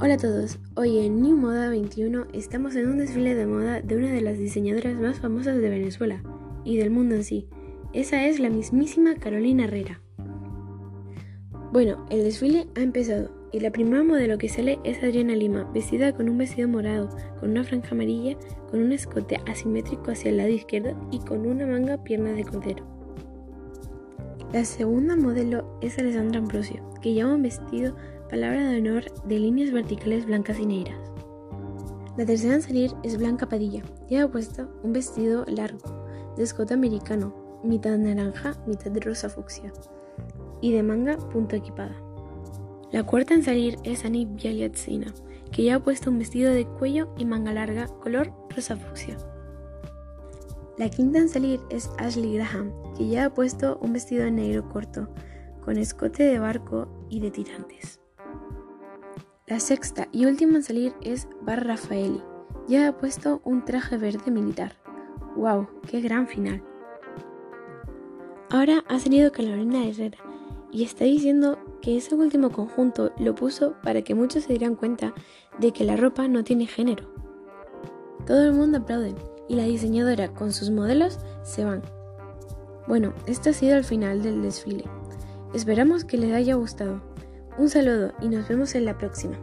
Hola a todos, hoy en New Moda 21 estamos en un desfile de moda de una de las diseñadoras más famosas de Venezuela y del mundo en sí. Esa es la mismísima Carolina Herrera. Bueno, el desfile ha empezado y la primera modelo que sale es Adriana Lima, vestida con un vestido morado, con una franja amarilla, con un escote asimétrico hacia el lado izquierdo y con una manga pierna de cordero. La segunda modelo es Alessandra Ambrosio, que lleva un vestido palabra de honor de líneas verticales blancas y negras. La tercera en salir es Blanca Padilla. Lleva puesto un vestido largo, de escote americano, mitad naranja, mitad rosa fucsia, y de manga punto equipada. La cuarta en salir es Annie Bialyatsina, que lleva puesto un vestido de cuello y manga larga, color rosa fucsia. La quinta en salir es Ashley Graham, que lleva puesto un vestido negro corto, con escote de barco y de tirantes. La sexta y última en salir es Bar Raffaeli. Ya ha puesto un traje verde militar. ¡Wow! ¡Qué gran final! Ahora ha salido Carolina Herrera y está diciendo que ese último conjunto lo puso para que muchos se dieran cuenta de que la ropa no tiene género. Todo el mundo aplaude y la diseñadora con sus modelos se van. Bueno, esto ha sido el final del desfile. Esperamos que les haya gustado. Un saludo y nos vemos en la próxima.